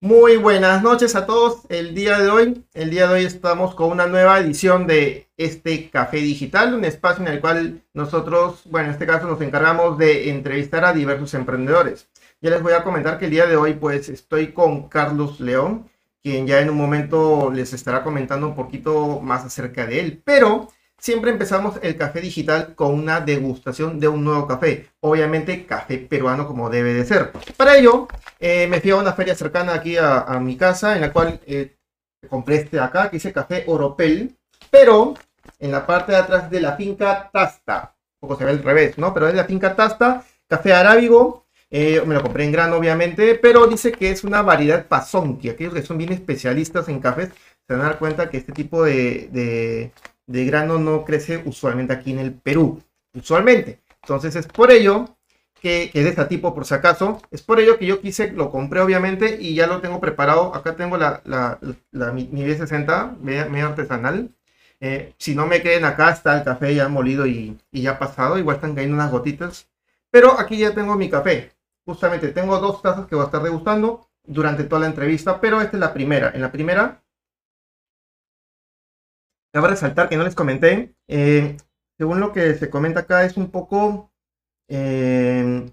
Muy buenas noches a todos. El día de hoy, el día de hoy estamos con una nueva edición de este Café Digital, un espacio en el cual nosotros, bueno, en este caso nos encargamos de entrevistar a diversos emprendedores. Ya les voy a comentar que el día de hoy pues estoy con Carlos León, quien ya en un momento les estará comentando un poquito más acerca de él, pero siempre empezamos el café digital con una degustación de un nuevo café. Obviamente café peruano como debe de ser. Para ello eh, me fui a una feria cercana aquí a, mi casa en la cual eh, compré este de acá que dice café Oropel. Pero en la parte de atrás de la finca Tasta. Un poco se ve al revés, ¿no? Pero es la finca Tasta, café arábigo. Eh, me lo compré en grano, obviamente, pero dice que es una variedad pasonqui. Aquellos que son bien especialistas en cafés se van a dar cuenta que este tipo de de grano no crece usualmente aquí en el Perú, usualmente. Entonces es por ello que, que de este tipo, por si acaso, es por ello que yo quise, lo compré obviamente y ya lo tengo preparado. Acá tengo la, la, mi, B60, medio artesanal. Eh, si no me creen, acá está el café ya molido y, y ya pasado. Igual están cayendo unas gotitas. Pero aquí ya tengo mi café. Justamente tengo dos tazas que voy a estar degustando durante toda la entrevista, pero esta es la primera. En la primera Cabe resaltar que no les comenté, eh, según lo que se comenta acá, es un poco, eh,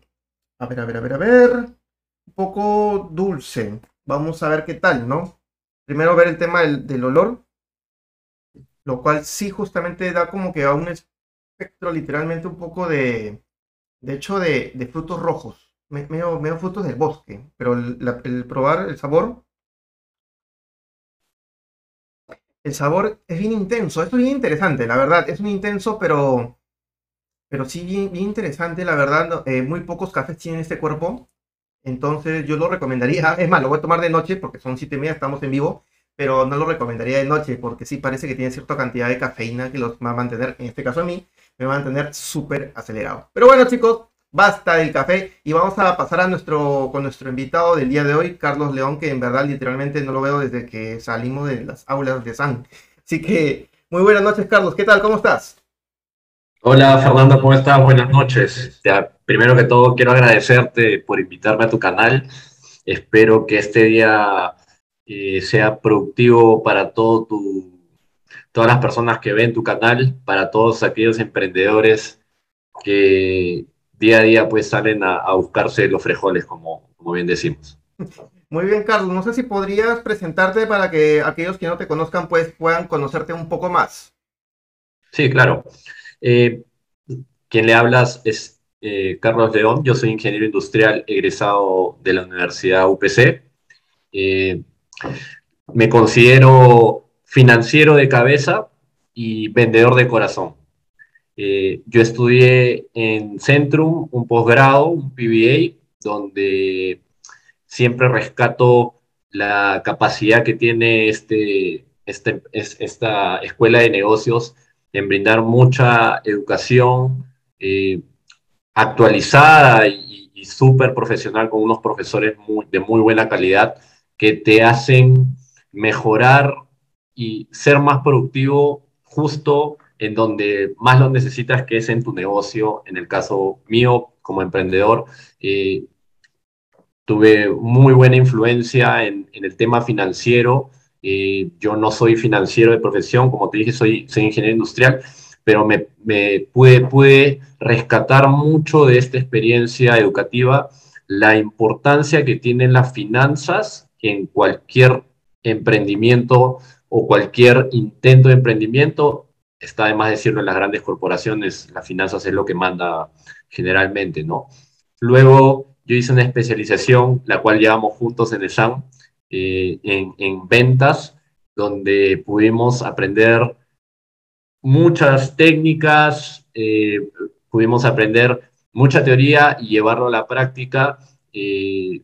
a ver, a ver, a ver, a ver, un poco dulce. Vamos a ver qué tal, ¿no? Primero ver el tema del, olor, lo cual sí justamente da como que a un espectro literalmente un poco de, de hecho, de, frutos rojos, medio, frutos del bosque, pero el probar el sabor el sabor es bien intenso. Esto es bien interesante, la verdad. Es un intenso, pero, pero sí bien, interesante, la verdad. Eh, muy pocos cafés tienen este cuerpo. Entonces yo lo recomendaría. Es más, lo voy a tomar de noche porque son siete y media, estamos en vivo. Pero no lo recomendaría de noche porque sí parece que tiene cierta cantidad de cafeína que los va a mantener, en este caso a mí, me va a mantener súper acelerado. Pero bueno chicos, basta del café y vamos a pasar a nuestro, con nuestro invitado del día de hoy, Carlos León, que en verdad literalmente no lo veo desde que salimos de las aulas de San. Así que muy buenas noches, Carlos. ¿Qué tal? ¿Cómo estás? Hola, Fernando, ¿cómo estás? Buenas noches. primero que todo, quiero agradecerte por invitarme a tu canal. Espero que este día eh, sea productivo para todo tu, todas las personas que ven tu canal, para todos aquellos emprendedores que, día a día pues salen a, buscarse los frijoles, como, como bien decimos. Muy bien, Carlos. No sé si podrías presentarte para que aquellos que no te conozcan pues puedan conocerte un poco más. Sí, claro. Eh, quien le hablas es eh, Carlos León. Yo soy ingeniero industrial egresado de la Universidad UPC. Eh, me considero financiero de cabeza y vendedor de corazón. Eh, yo estudié en Centrum un posgrado, un PBA, donde siempre rescato la capacidad que tiene este, este esta escuela de negocios en brindar mucha educación eh, actualizada y, súper profesional con unos profesores de muy buena calidad que te hacen mejorar y ser más productivo justo en donde más lo necesitas, que es en tu negocio. En el caso mío, como emprendedor, eh, tuve muy buena influencia en, el tema financiero. Eh, yo no soy financiero de profesión, como te dije, soy, ingeniero industrial, pero me, me pude rescatar mucho de esta experiencia educativa, la importancia que tienen las finanzas en cualquier emprendimiento o cualquier intento de emprendimiento está de más decirlo, en las grandes corporaciones las finanzas es lo que manda generalmente, ¿no? Luego yo hice una especialización, la cual llevamos juntos en el SAM, eh, en, ventas, donde pudimos aprender muchas técnicas, eh, pudimos aprender mucha teoría y llevarlo a la práctica. Eh,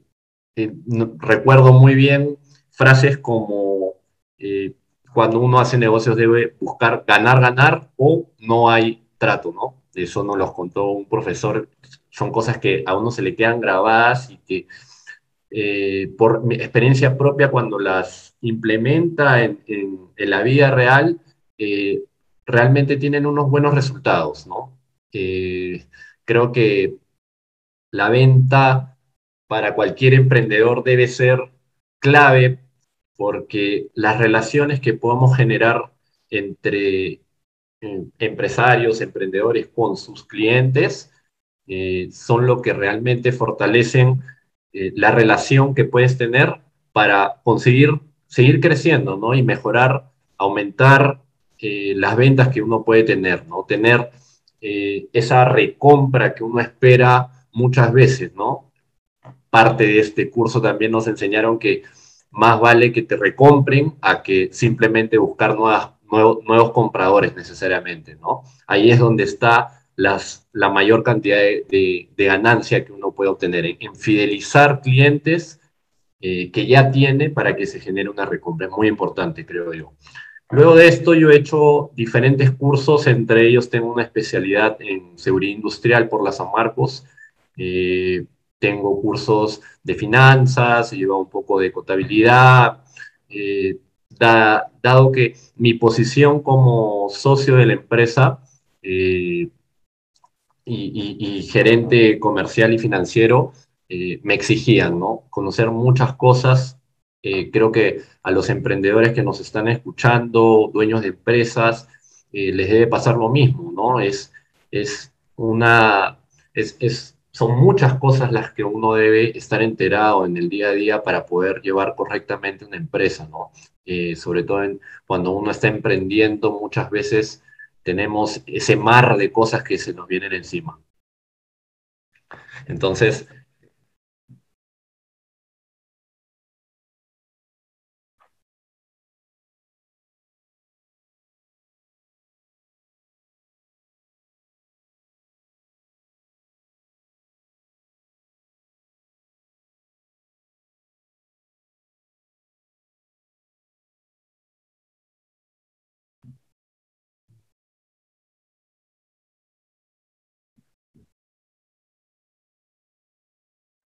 recuerdo muy bien frases como cuando uno hace negocios debe buscar ganar, ganar o no hay trato, ¿no? Eso nos lo contó un profesor. Son cosas que a uno se le quedan grabadas y que eh, por mi experiencia propia, cuando las implementa en, la vida real, eh, realmente tienen unos buenos resultados, ¿no? Creo que la venta para cualquier emprendedor debe ser clave porque las relaciones que podamos generar entre eh, empresarios, emprendedores con sus clientes eh, son lo que realmente fortalecen eh, la relación que puedes tener para conseguir seguir creciendo, ¿no? Y mejorar, aumentar las ventas que uno puede tener, ¿no? Tener esa recompra que uno espera muchas veces, ¿no? Parte de este curso también nos enseñaron que más vale que te recompren a que simplemente buscar nuevas, nuevos compradores necesariamente, ¿no? Ahí es donde está las, la mayor cantidad de, ganancia que uno puede obtener, en, fidelizar clientes eh, que ya tiene para que se genere una recompra. Es muy importante, creo yo. Luego de esto yo he hecho diferentes cursos, entre ellos tengo una especialidad en seguridad industrial por la San Marcos. Eh, tengo cursos de finanzas, he llevado un poco de contabilidad, eh, dado que mi posición como socio de la empresa eh, y, gerente comercial y financiero eh, me exigían, ¿no? Conocer muchas cosas. creo que a los emprendedores que nos están escuchando, dueños de empresas, les debe pasar lo mismo, ¿no? Es, es una, es son muchas cosas las que uno debe estar enterado en el día a día para poder llevar correctamente una empresa, ¿no? Eh, sobre todo cuando uno está emprendiendo, muchas veces tenemos ese mar de cosas que se nos vienen encima. Entonces,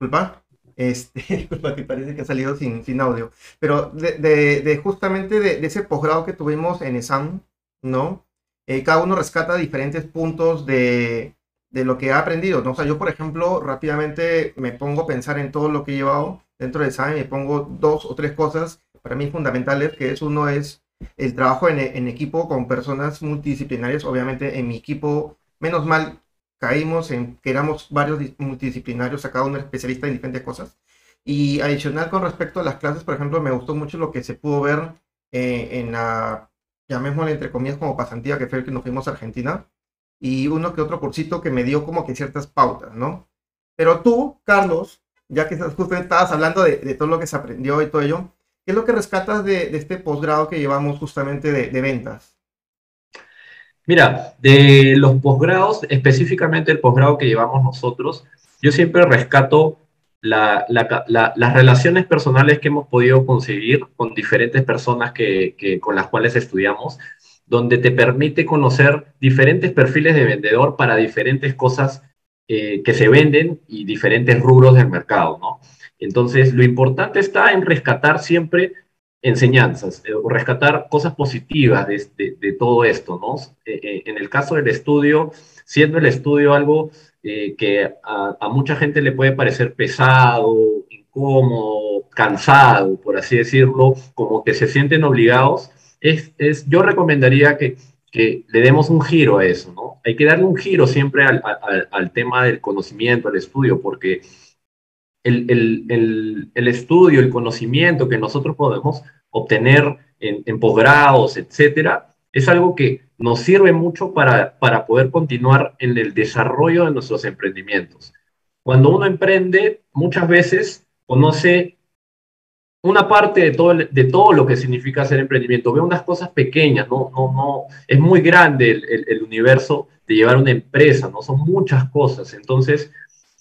Disculpa, este, disculpa que parece que ha salido sin, sin audio, pero de, de, justamente de, ese posgrado que tuvimos en ESAM, ¿no? Eh, cada uno rescata diferentes puntos de, de lo que ha aprendido, ¿no? O sea, yo, por ejemplo, rápidamente me pongo a pensar en todo lo que he llevado dentro de ESAM y me pongo dos o tres cosas para mí fundamentales, que es uno es el trabajo en, en equipo con personas multidisciplinarias, obviamente en mi equipo, menos mal caímos en que éramos varios multidisciplinarios, a cada uno especialista en diferentes cosas. Y adicional con respecto a las clases, por ejemplo, me gustó mucho lo que se pudo ver eh, en la, llamémosle entre comillas, como pasantía, que fue el que nos fuimos a Argentina, y uno que otro cursito que me dio como que ciertas pautas, ¿no? Pero tú, Carlos, ya que justo estabas hablando de, todo lo que se aprendió y todo ello, ¿qué es lo que rescatas de, este posgrado que llevamos justamente de ventas? Mira, de los posgrados, específicamente el posgrado que llevamos nosotros, yo siempre rescato las relaciones personales que hemos podido conseguir con diferentes personas que, con las cuales estudiamos, donde te permite conocer diferentes perfiles de vendedor para diferentes cosas eh, que se venden y diferentes rubros del mercado, ¿no? Entonces, lo importante está en rescatar siempre enseñanzas eh, o rescatar cosas positivas de, de, todo esto, ¿no? Eh, eh, en el caso del estudio, siendo el estudio algo que a, a, mucha gente le puede parecer pesado, incómodo, cansado, por así decirlo, como que se sienten obligados, es, es yo recomendaría que, que, le demos un giro a eso, ¿no? Hay que darle un giro siempre al, al, al tema del conocimiento, al estudio, porque el, estudio, el conocimiento que nosotros podemos obtener en, posgrados, etcétera, es algo que nos sirve mucho para, para poder continuar en el desarrollo de nuestros emprendimientos. Cuando uno emprende, muchas veces conoce una parte de todo, de todo lo que significa hacer emprendimiento. Ve unas cosas pequeñas, no, no, no, es muy grande el, el universo de llevar una empresa, ¿no? Son muchas cosas. Entonces,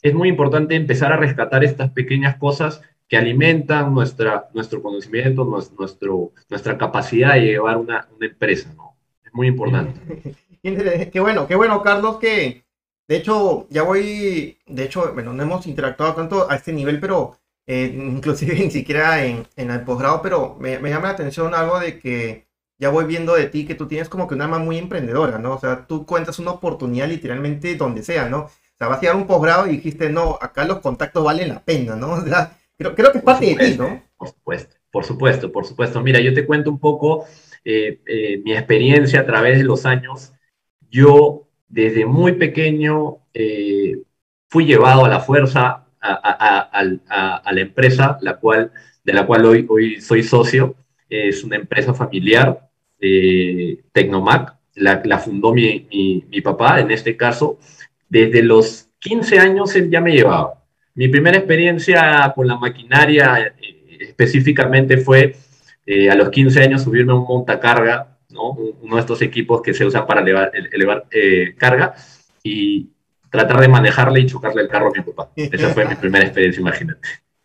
es muy importante empezar a rescatar estas pequeñas cosas que alimentan nuestra, nuestro conocimiento, nuestro, nuestra capacidad de llevar una, una empresa, ¿no? Es muy importante. qué bueno, qué bueno, Carlos, que de hecho ya voy, de hecho, bueno, no hemos interactuado tanto a este nivel, pero eh, inclusive ni siquiera en, en el posgrado, pero me, me, llama la atención algo de que ya voy viendo de ti que tú tienes como que una alma muy emprendedora, ¿no? O sea, tú cuentas una oportunidad literalmente donde sea, ¿no? Sea, vas a un posgrado y dijiste, no, acá los contactos valen la pena, ¿no? O sea, Creo, creo que es parte de ti, ¿no? Por supuesto, por supuesto, por supuesto. Mira, yo te cuento un poco eh, eh, mi experiencia a través de los años. Yo desde muy pequeño eh, fui llevado a la fuerza a, la empresa la cual, de la cual hoy, hoy soy socio. Es una empresa familiar, Tecnomac. La, la fundó mi, mi, mi papá, en este caso. Desde los 15 años ya me llevaba. Mi primera experiencia con la maquinaria eh, específicamente fue eh, a los 15 años subirme a un montacarga, ¿no? uno de estos equipos que se usa para elevar, elevar eh, carga, y tratar de manejarle y chocarle el carro a mi papá. Esa fue mi primera experiencia, imagínate.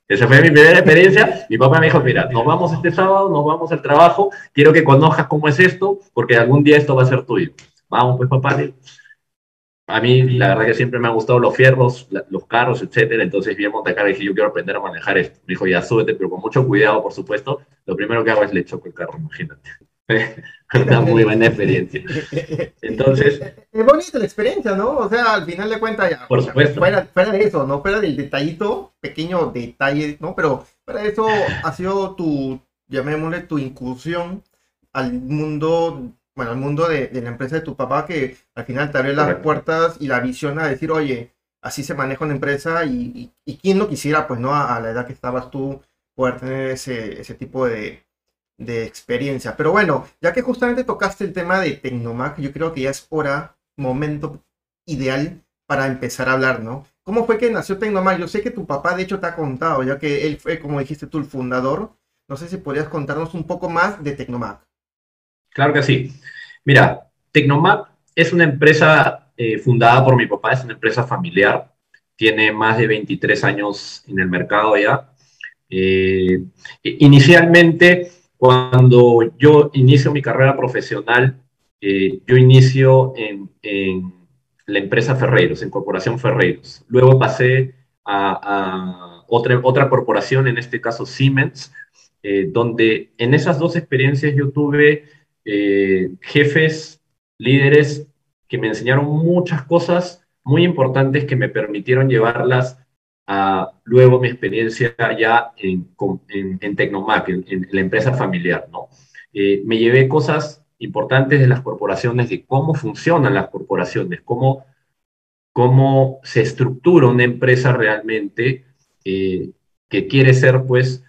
Esa fue mi primera experiencia. Mi papá me dijo, mira, nos vamos este sábado, nos vamos al trabajo, quiero que conozcas cómo es esto, porque algún día esto va a ser tuyo. Vamos, pues papá. A mí, la verdad que siempre me han gustado los fierros, los carros, etcétera. Entonces vi a Montecarlo y dije, yo quiero aprender a manejar esto. Me dijo, ya súbete, pero con mucho cuidado, por supuesto. Lo primero que hago es le choco el carro, imagínate. Una muy buena experiencia. Entonces. Es bonita la experiencia, ¿no? O sea, al final de cuentas, ya. Por supuesto. Fuera, fuera, de eso, ¿no? Fuera del detallito, pequeño detalle, ¿no? Pero fuera de eso ha sido tu, llamémosle, tu incursión al mundo bueno, el mundo de, la empresa de tu papá que al final te abre las puertas y la visión a decir, oye, así se maneja una empresa y, y, quién no quisiera, pues, ¿no? A, la edad que estabas tú, poder tener ese, ese tipo de, de, experiencia. Pero bueno, ya que justamente tocaste el tema de Tecnomac, yo creo que ya es hora, momento ideal para empezar a hablar, ¿no? ¿Cómo fue que nació Tecnomac? Yo sé que tu papá, de hecho, te ha contado, ya que él fue, como dijiste tú, el fundador. No sé si podrías contarnos un poco más de Tecnomac. Claro que sí. Mira, Tecnomap es una empresa eh, fundada por mi papá, es una empresa familiar, tiene más de 23 años en el mercado ya. Eh, inicialmente, cuando yo inicio mi carrera profesional, eh, yo inicio en, la empresa Ferreiros, en Corporación Ferreiros. Luego pasé a, otra, otra corporación, en este caso Siemens, donde en esas dos experiencias yo tuve eh, jefes, líderes que me enseñaron muchas cosas muy importantes que me permitieron llevarlas a luego mi experiencia ya en, en, en Tecnomac, en, la empresa familiar, ¿no? Eh, me llevé cosas importantes de las corporaciones, de cómo funcionan las corporaciones, cómo, cómo se estructura una empresa realmente eh, que quiere ser, pues,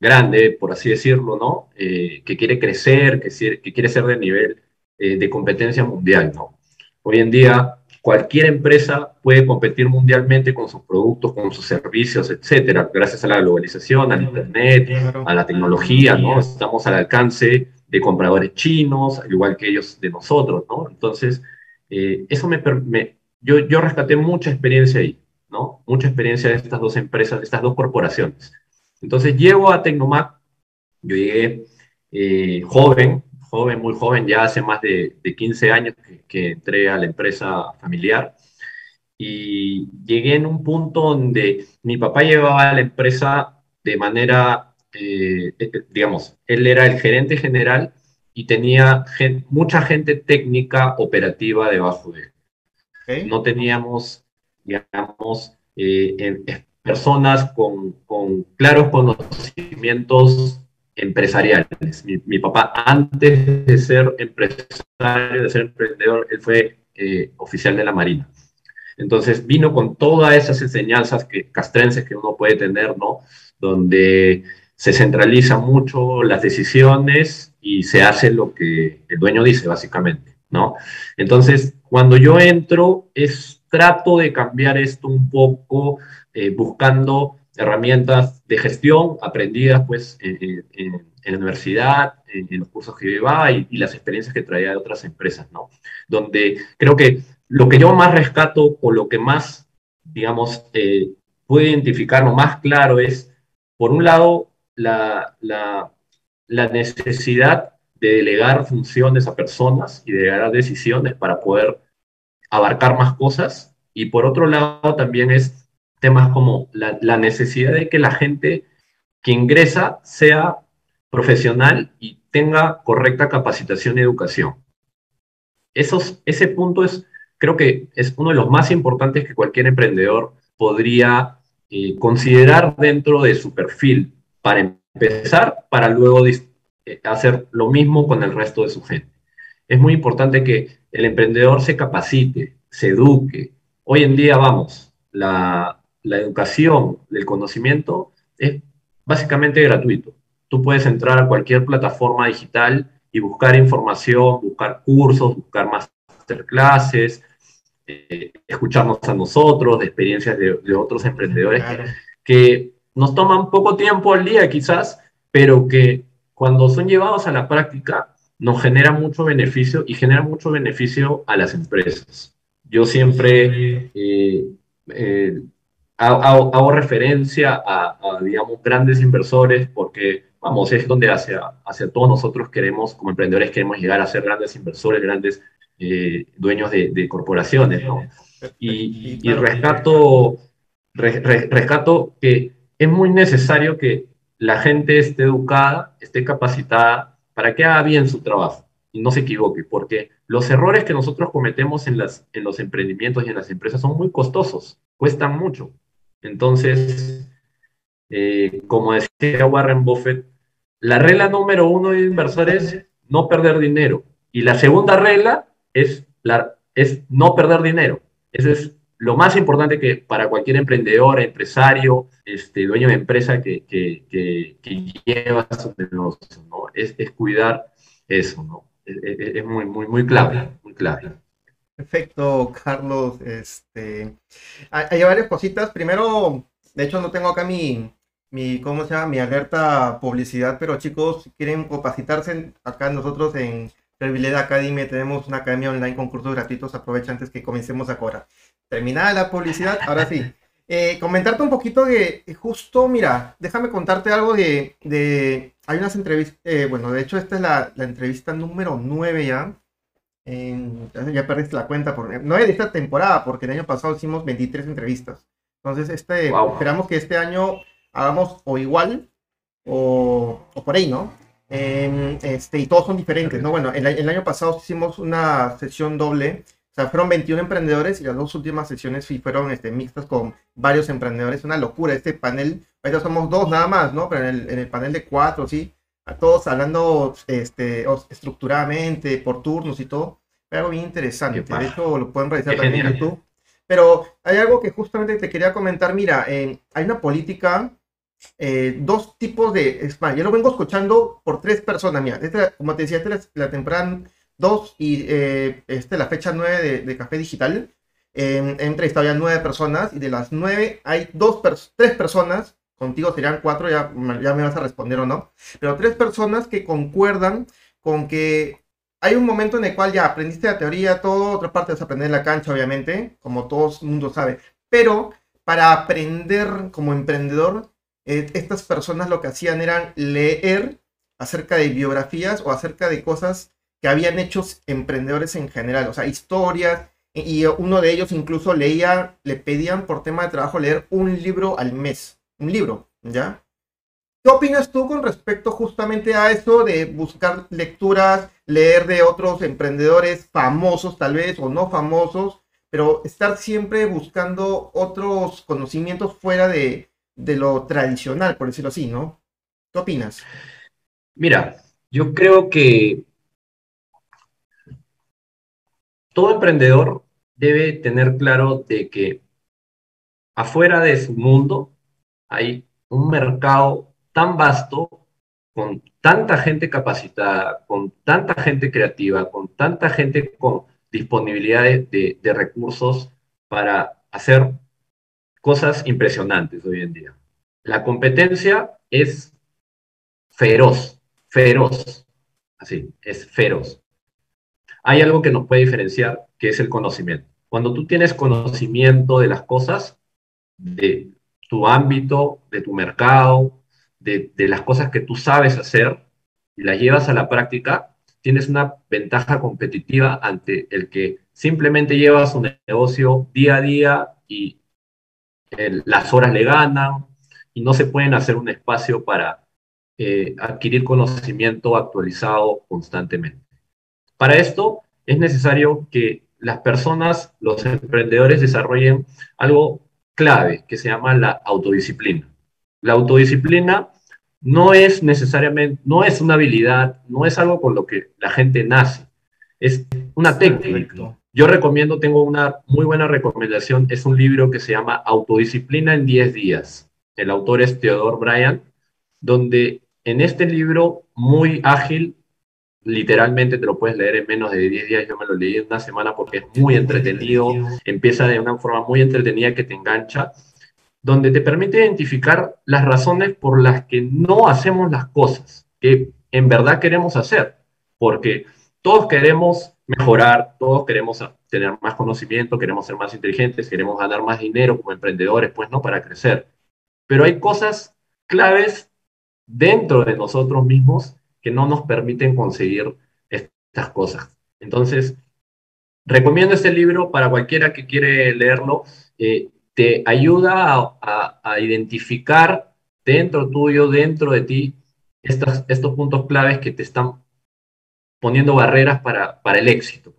grande, por así decirlo, ¿no? Eh, que quiere crecer, que, que, quiere ser de nivel eh, de competencia mundial, ¿no? Hoy en día, cualquier empresa puede competir mundialmente con sus productos, con sus servicios, etcétera, gracias a la globalización, al Internet, a la tecnología, ¿no? Estamos al alcance de compradores chinos, al igual que ellos de nosotros, ¿no? Entonces, eh, eso me, me yo, yo rescaté mucha experiencia ahí, ¿no? Mucha experiencia de estas dos empresas, de estas dos corporaciones. Entonces llego a Tecnomac, yo llegué eh, joven, joven, muy joven, ya hace más de, 15 años que, entré a la empresa familiar y llegué en un punto donde mi papá llevaba la empresa de manera, eh, eh, digamos, él era el gerente general y tenía mucha gente técnica operativa debajo de él. No teníamos, digamos, personas con, con claros conocimientos empresariales. Mi, papá, antes de ser empresario, de ser emprendedor, él fue eh, oficial de la Marina. Entonces vino con todas esas enseñanzas que, castrenses que uno puede tener, ¿no? Donde se centraliza mucho las decisiones y se hace lo que el dueño dice, básicamente, ¿no? Entonces, cuando yo entro, es trato de cambiar esto un poco eh, buscando herramientas de gestión aprendidas pues en, la universidad, en, los cursos que llevaba y, las experiencias que traía de otras empresas, ¿no? Donde creo que lo que yo más rescato o lo que más, digamos, eh, puedo identificar lo más claro es, por un lado, la, la, la necesidad de delegar funciones a personas y de delegar decisiones para poder abarcar más cosas. Y por otro lado, también es temas como la, necesidad de que la gente que ingresa sea profesional y tenga correcta capacitación y educación. Esos, ese punto es, creo que es uno de los más importantes que cualquier emprendedor podría eh, considerar dentro de su perfil para empezar, para luego hacer lo mismo con el resto de su gente. Es muy importante que el emprendedor se capacite, se eduque. Hoy en día, vamos, la, la educación, el conocimiento es básicamente gratuito. Tú puedes entrar a cualquier plataforma digital y buscar información, buscar cursos, buscar masterclasses, eh, escucharnos a nosotros, de experiencias de, otros emprendedores que, nos toman poco tiempo al día quizás, pero que cuando son llevados a la práctica nos genera mucho beneficio y genera mucho beneficio a las empresas. Yo siempre eh, eh, hago, referencia a, digamos, grandes inversores porque, vamos, es donde hacia, hacia todos nosotros queremos, como emprendedores, queremos llegar a ser grandes inversores, grandes eh, dueños de, corporaciones, ¿no? Y, rescato, rescato que es muy necesario que la gente esté educada, esté capacitada para que haga bien su trabajo y no se equivoque, porque los errores que nosotros cometemos en, las, en los emprendimientos y en las empresas son muy costosos, cuestan mucho. Entonces, eh, como decía Warren Buffett, la regla número uno de inversores es no perder dinero. Y la segunda regla es, la, es no perder dinero. Eso es lo más importante que para cualquier emprendedor, empresario, este, dueño de empresa que, que, lleva su negocio, ¿no? Es, es, cuidar eso, ¿no? Es, muy, muy, muy clave, muy clave. Perfecto, Carlos. Este, hay, varias cositas. Primero, de hecho, no tengo acá mi, mi, ¿cómo se llama? Mi alerta publicidad, pero chicos, si quieren capacitarse, acá nosotros en Servileda Academy tenemos una academia online con cursos gratuitos. Aprovecha antes que comencemos a cobrar. Terminada la publicidad, ahora sí. Eh, comentarte un poquito de, justo, mira, déjame contarte algo de, de hay unas entrevistas, eh, bueno, de hecho esta es la, la entrevista número 9 ya, ya perdiste la cuenta, por, no de esta temporada, porque el año pasado hicimos 23 entrevistas. Entonces, este, esperamos que este año hagamos o igual o, o por ahí, ¿no? este, y todos son diferentes, ¿no? Bueno, el, el, año pasado hicimos una sesión doble, sea, fueron 21 emprendedores y las dos últimas sesiones sí fueron este, mixtas con varios emprendedores, una locura, este panel, ahorita somos dos nada más, ¿no? Pero en el, en el panel de cuatro, sí, a todos hablando este, estructuradamente, por turnos y todo. algo bien interesante. De hecho, lo pueden revisar también en YouTube. Pero hay algo que justamente te quería comentar. Mira, hay una política, eh, dos tipos de. Es yo lo vengo escuchando por tres personas. Mira, como te decía, esta es la temporada 2 y eh, este, la fecha 9 de, Café Digital. Eh, he entrevistado ya nueve personas y de las nueve hay dos tres personas contigo serían cuatro, ya, ya me vas a responder o no, pero tres personas que concuerdan con que hay un momento en el cual ya aprendiste la teoría, todo, otra parte es aprender en la cancha, obviamente, como todo el mundo sabe, pero para aprender como emprendedor, eh, estas personas lo que hacían era leer acerca de biografías o acerca de cosas que habían hecho emprendedores en general, o sea, historias, y uno de ellos incluso leía, le pedían por tema de trabajo leer un libro al mes un libro, ¿ya? ¿Qué opinas tú con respecto justamente a eso de buscar lecturas, leer de otros emprendedores famosos tal vez o no famosos, pero estar siempre buscando otros conocimientos fuera de, lo tradicional, por decirlo así, ¿no? ¿Qué opinas? Mira, yo creo que todo emprendedor debe tener claro de que afuera de su mundo hay un mercado tan vasto, con tanta gente capacitada, con tanta gente creativa, con tanta gente con disponibilidad de, recursos para hacer cosas impresionantes hoy en día. La competencia es feroz, feroz, así, es feroz. Hay algo que nos puede diferenciar, que es el conocimiento. Cuando tú tienes conocimiento de las cosas, de tu ámbito, de tu mercado, de, las cosas que tú sabes hacer y las llevas a la práctica, tienes una ventaja competitiva ante el que simplemente llevas un negocio día a día y las horas le ganan y no se pueden hacer un espacio para eh, adquirir conocimiento actualizado constantemente. Para esto es necesario que las personas, los emprendedores desarrollen algo clave que se llama la autodisciplina. La autodisciplina no es necesariamente, no es una habilidad, no es algo con lo que la gente nace, es una técnica. Yo recomiendo, tengo una muy buena recomendación, es un libro que se llama Autodisciplina en 10 días. El autor es Theodore Bryan, donde en este libro muy ágil, literalmente te lo puedes leer en menos de 10 días, yo me lo leí en una semana porque es muy entretenido, empieza de una forma muy entretenida que te engancha donde te permite identificar las razones por las que no hacemos las cosas que en verdad queremos hacer, porque todos queremos mejorar, todos queremos tener más conocimiento, queremos ser más inteligentes, queremos ganar más dinero como emprendedores, pues no, para crecer. Pero hay cosas claves dentro de nosotros mismos que no nos permiten conseguir estas cosas. Entonces, recomiendo este libro para cualquiera que quiere leerlo. Eh, te ayuda a, identificar dentro tuyo, dentro de ti, estos, puntos claves que te están poniendo barreras para, para el éxito,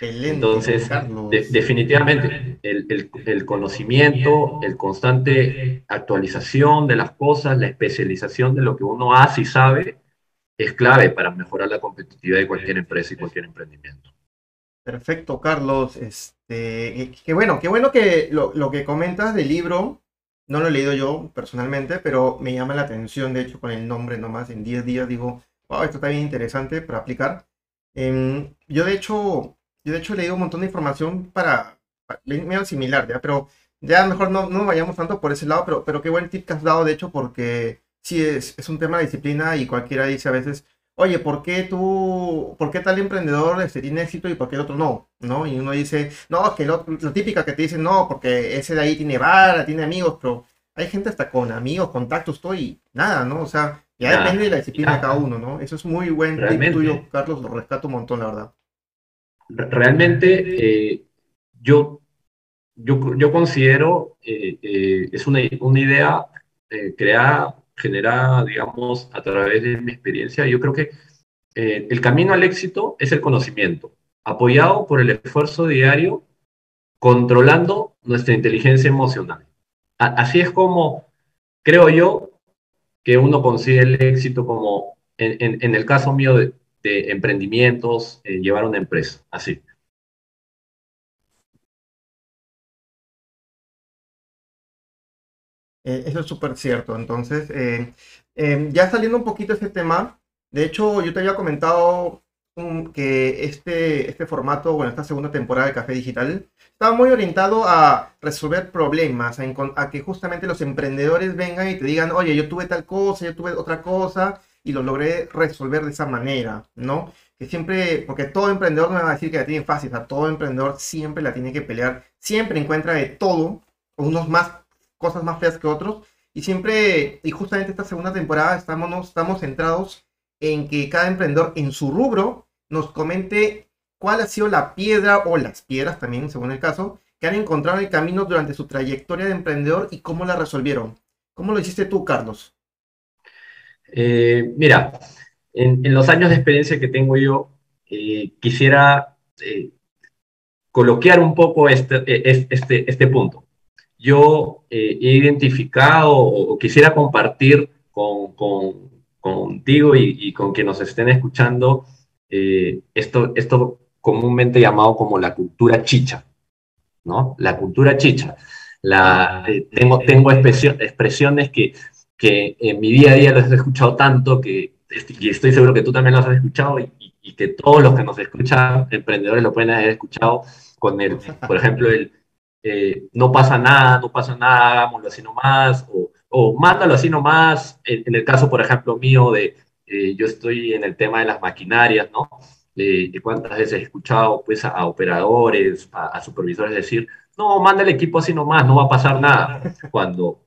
Entonces, definitivamente, el, el, conocimiento, el constante actualización de las cosas, la especialización de lo que uno hace y sabe, es clave para mejorar la competitividad de cualquier empresa y cualquier emprendimiento. Perfecto, Carlos. Este, qué bueno, qué bueno que lo, que comentas del libro, no lo he leído yo personalmente, pero me llama la atención, de hecho, con el nombre nomás, en 10 días digo, wow, esto está bien interesante para aplicar. Em, yo de hecho, yo de hecho he leído un montón de información para, medio similar, ¿ya? Pero ya mejor no, no vayamos tanto por ese lado, pero, pero qué buen tip que has dado, de hecho, porque sí es, es un tema de disciplina y cualquiera dice a veces, oye, ¿por qué tú, por qué tal emprendedor este, tiene éxito y por qué el otro no? ¿No? Y uno dice, no, es que lo, típica que te dicen, no, porque ese de ahí tiene vara, tiene amigos, pero hay gente hasta con amigos, contactos, todo y nada, ¿no? O sea, ya depende de la disciplina de cada uno, ¿no? Eso es muy buen tip tuyo, Carlos, lo rescato un montón, la verdad. Realmente, eh, yo, yo, yo, considero, eh, eh, es una, una idea creada generada, digamos, a través de mi experiencia, yo creo que eh, el camino al éxito es el conocimiento, apoyado por el esfuerzo diario, controlando nuestra inteligencia emocional. así es como creo yo que uno consigue el éxito como en, el caso mío emprendimientos, llevar una empresa, así. Eh, eso es súper cierto. Entonces, eh, em, ya saliendo un poquito de ese tema, de hecho, yo te había comentado que este, este formato, bueno, esta segunda temporada de Café Digital, estaba muy orientado a resolver problemas, a, que justamente los emprendedores vengan y te digan, oye, yo tuve tal cosa, yo tuve otra cosa, y lo logré resolver de esa manera, ¿no? Que siempre, porque todo emprendedor no me va a decir que la tiene fácil, o sea, todo emprendedor siempre la tiene que pelear, siempre encuentra de todo, unos más cosas más feas que otros. Y siempre, y justamente esta segunda temporada estamos, estamos centrados en que cada emprendedor en su rubro nos comente cuál ha sido la piedra o las piedras también, según el caso, que han encontrado en el camino durante su trayectoria de emprendedor y cómo la resolvieron. ¿Cómo lo hiciste tú, Carlos? Eh, mira, en, los años de experiencia que tengo yo, eh, quisiera eh, coloquiar un poco este, este, este punto yo eh, he identificado o, quisiera compartir con, contigo y, con quienes nos estén escuchando eh, esto, esto comúnmente llamado como la cultura chicha, ¿no? La cultura chicha. La, eh, tengo tengo expresiones que, que en mi día a día las he escuchado tanto que y estoy seguro que tú también las has escuchado y, y que todos los que nos escuchan, emprendedores, lo pueden haber escuchado con el, por ejemplo, el eh, no pasa nada, no pasa nada, hagámoslo así nomás, o, o mándalo así nomás. En, el caso, por ejemplo, mío, de eh, yo estoy en el tema de las maquinarias, ¿no? Eh, cuántas veces he escuchado pues, a, operadores, a, supervisores decir, no, manda el equipo así nomás, no va a pasar nada. Cuando,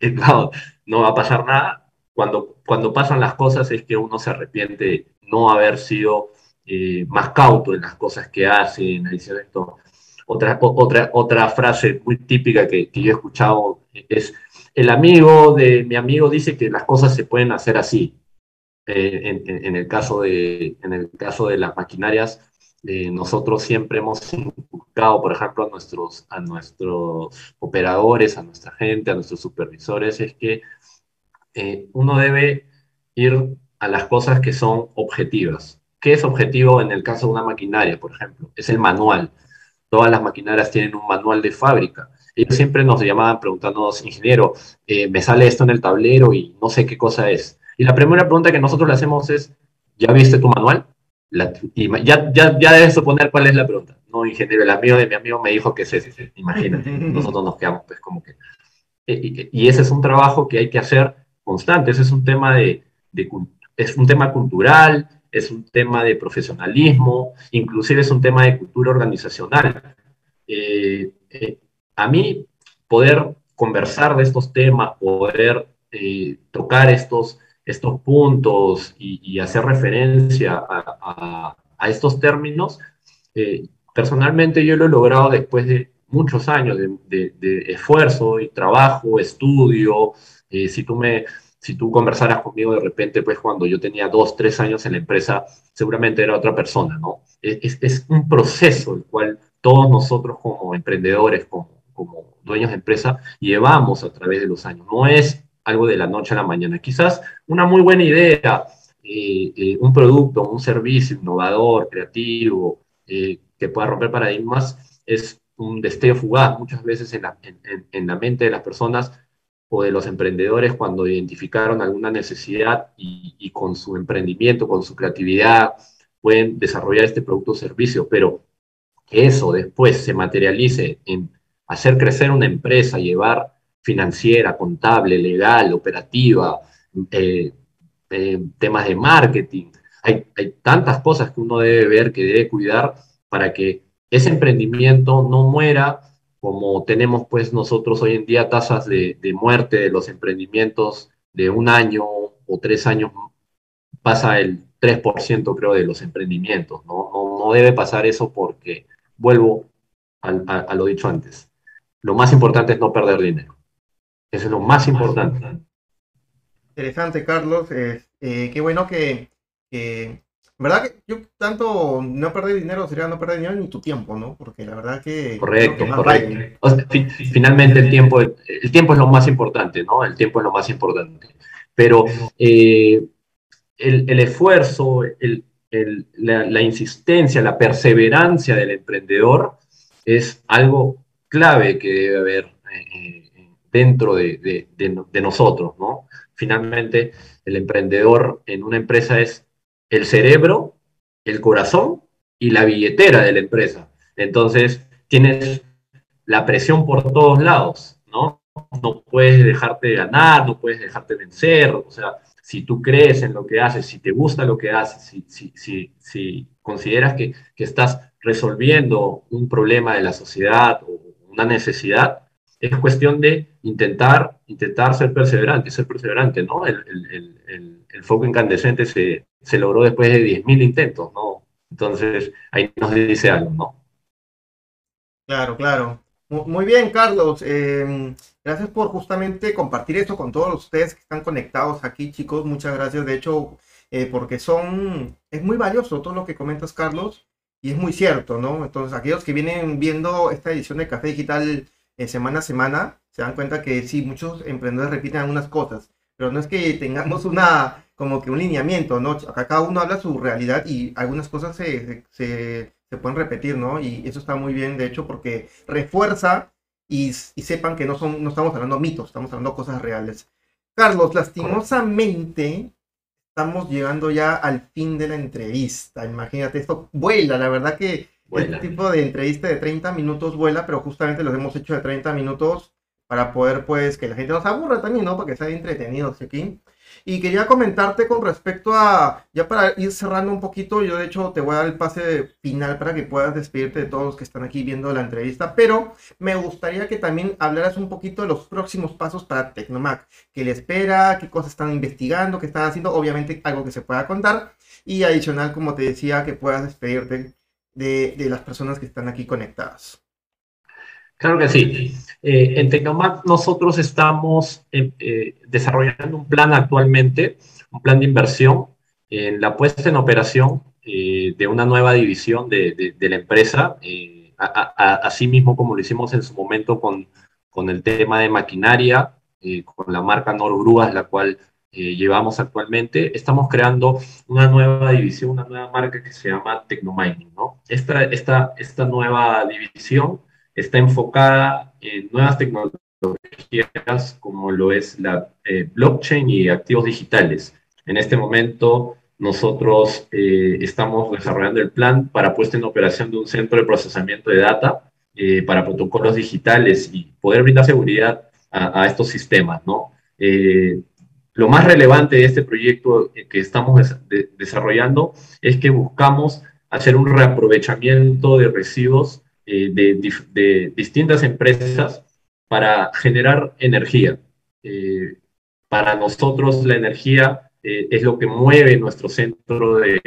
no va a pasar nada. Cuando, cuando pasan las cosas es que uno se arrepiente no haber sido más cauto en las cosas que hace, en adición esto otra, otra, otra frase muy típica que, yo he escuchado es, el amigo de mi amigo dice que las cosas se pueden hacer así. Eh, en, el caso de, en el caso de las maquinarias, nosotros siempre hemos inculcado, por ejemplo, a nuestros, a nuestros operadores, a nuestra gente, a nuestros supervisores, es que uno debe ir a las cosas que son objetivas. ¿Qué es objetivo en el caso de una maquinaria, por ejemplo? Es el manual. Todas las maquinarias tienen un manual de fábrica. Ellos siempre nos llamaban preguntándonos, ingeniero, eh, me sale esto en el tablero y no sé qué cosa es. Y la primera pregunta que nosotros le hacemos es, ¿ya viste tu manual? Y ya, ya, ya debes suponer cuál es la pregunta. No, ingeniero, el amigo de mi amigo me dijo que es ese. Imagínate, nosotros nos quedamos pues como que... Eh, y, y, ese es un trabajo que hay que hacer constante, ese es un tema de, de es un tema cultural, es un tema de profesionalismo, inclusive es un tema de cultura organizacional. Eh, eh, a mí, poder conversar de estos temas, poder eh, tocar estos, estos puntos y, hacer referencia a, estos términos, personalmente yo lo he logrado después de muchos años de, de esfuerzo y trabajo, estudio. si tú me si tú conversaras conmigo de repente, pues cuando yo tenía dos, tres años en la empresa, seguramente era otra persona, ¿no? Es, es un proceso el cual todos nosotros como emprendedores, como, como dueños de empresa, llevamos a través de los años. No es algo de la noche a la mañana. Quizás una muy buena idea, eh, eh, un producto, un servicio innovador, creativo, eh, que pueda romper paradigmas, es un destello fugaz. Muchas veces en la, en, en la mente de las personas o de los emprendedores cuando identificaron alguna necesidad y, con su emprendimiento, con su creatividad, pueden desarrollar este producto o servicio, pero que eso después se materialice en hacer crecer una empresa, llevar financiera, contable, legal, operativa, eh, eh, temas de marketing. Hay, hay tantas cosas que uno debe ver, que debe cuidar para que ese emprendimiento no muera como tenemos pues nosotros hoy en día tasas de, muerte de los emprendimientos de un año o tres años, pasa el 3% creo de los emprendimientos, ¿no? No, debe pasar eso porque, vuelvo a, lo dicho antes, lo más importante es no perder dinero. Eso es lo más importante. Interesante, Carlos. Eh, qué bueno que, verdad que yo tanto no perder dinero sería no perder dinero ni tu tiempo, ¿no? Porque la verdad que... Correcto, correcto. finalmente el tiempo, el, tiempo es lo más importante, ¿no? El tiempo es lo más importante. Pero eh, el, esfuerzo, la, insistencia, la perseverancia del emprendedor es algo clave que debe haber eh, dentro de, nosotros, ¿no? Finalmente, el emprendedor en una empresa es el cerebro, el corazón y la billetera de la empresa. Entonces, tienes la presión por todos lados, ¿no? No puedes dejarte ganar, no puedes dejarte vencer, o sea, si tú crees en lo que haces, si te gusta lo que haces, si consideras que, que, estás resolviendo un problema de la sociedad o una necesidad, es cuestión de intentar, intentar ser perseverante, ser perseverante, ¿no? El, el, el, foco incandescente se, se logró después de 10.000 intentos, ¿no? Entonces, ahí nos dice algo, ¿no? Claro, claro. Muy bien, Carlos. Em, gracias por justamente compartir esto con todos ustedes que están conectados aquí, chicos. Muchas gracias. De hecho, eh, porque son, es muy valioso todo lo que comentas, Carlos, y es muy cierto, ¿no? Entonces, aquellos que vienen viendo esta edición de Café Digital eh, semana a semana, se dan cuenta que sí, muchos emprendedores repiten algunas cosas, pero no es que tengamos una como que un lineamiento, ¿no? Acá cada uno habla su realidad y algunas cosas se, se, se pueden repetir, ¿no? Y eso está muy bien, de hecho, porque refuerza y, y, sepan que no, son, no estamos hablando mitos, estamos hablando cosas reales. Carlos, lastimosamente estamos llegando ya al fin de la entrevista. Imagínate, esto vuela, la verdad que este tipo de entrevista de 30 minutos vuela, pero justamente los hemos hecho de 30 minutos para poder, pues, que la gente nos aburra también, ¿no? Para que sea entretenido aquí. Y quería comentarte con respecto a, ya para ir cerrando un poquito, yo de hecho te voy a dar el pase final para que puedas despedirte de todos los que están aquí viendo la entrevista, pero me gustaría que también hablaras un poquito de los próximos pasos para Tecnomac, qué le espera, qué cosas están investigando, qué están haciendo, obviamente algo que se pueda contar, y adicional, como te decía, que puedas despedirte de, de las personas que están aquí conectadas. Claro que sí. Eh, en Tecnomac nosotros estamos eh, eh, desarrollando un plan actualmente, un plan de inversión en la puesta en operación de una nueva división de, la empresa, así mismo como lo hicimos en su momento con, con el tema de maquinaria, con la marca Norgrúas, la cual llevamos actualmente, estamos creando una nueva división, una nueva marca que se llama Tecnomining. ¿no? Esta, esta, esta nueva división está enfocada en nuevas tecnologías como lo es la eh, blockchain y activos digitales. En este momento nosotros eh, estamos desarrollando el plan para puesta en operación de un centro de procesamiento de data eh, para protocolos digitales y poder brindar seguridad a, estos sistemas. ¿no? Lo más relevante de este proyecto que estamos desarrollando es que buscamos hacer un reaprovechamiento de residuos de, de distintas empresas para generar energía. Eh, para nosotros la energía eh, es lo que mueve nuestro centro de,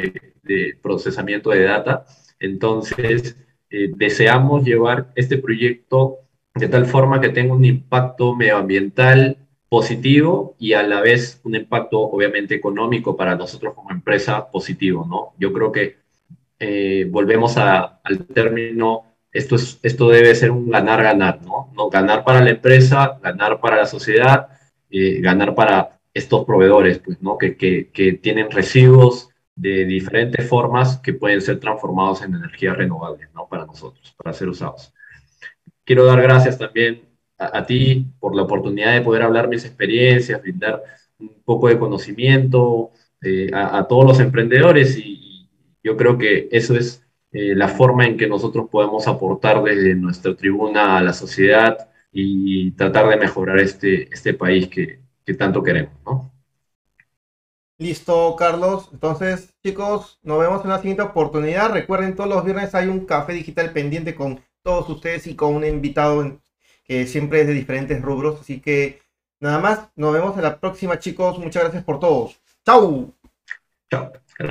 procesamiento de data. Entonces, eh, deseamos llevar este proyecto de tal forma que tenga un impacto medioambiental positivo y a la vez un impacto obviamente económico para nosotros como empresa positivo, ¿no? Yo creo que volvemos al término esto, es, esto debe ser un ganar-ganar, ¿no? ¿no? Ganar para la empresa, ganar para la sociedad, eh, ganar para estos proveedores, pues, ¿no? Que, que, que, tienen residuos de diferentes formas que pueden ser transformados en energías renovables, ¿no? Para nosotros, para ser usados. Quiero dar gracias también a, ti por la oportunidad de poder hablar mis experiencias, brindar un poco de conocimiento eh, a, todos los emprendedores y, y yo creo que eso es eh, la forma en que nosotros podemos aportar desde nuestra tribuna a la sociedad y tratar de mejorar este, este país que, que tanto queremos, ¿no? Listo, Carlos. Entonces, chicos, nos vemos en la siguiente oportunidad. Recuerden, todos los viernes hay un café digital pendiente con todos ustedes y con un invitado que siempre es de diferentes rubros. Así que nada más, nos vemos en la próxima, chicos. Muchas gracias por todos. ¡Chao! Chao.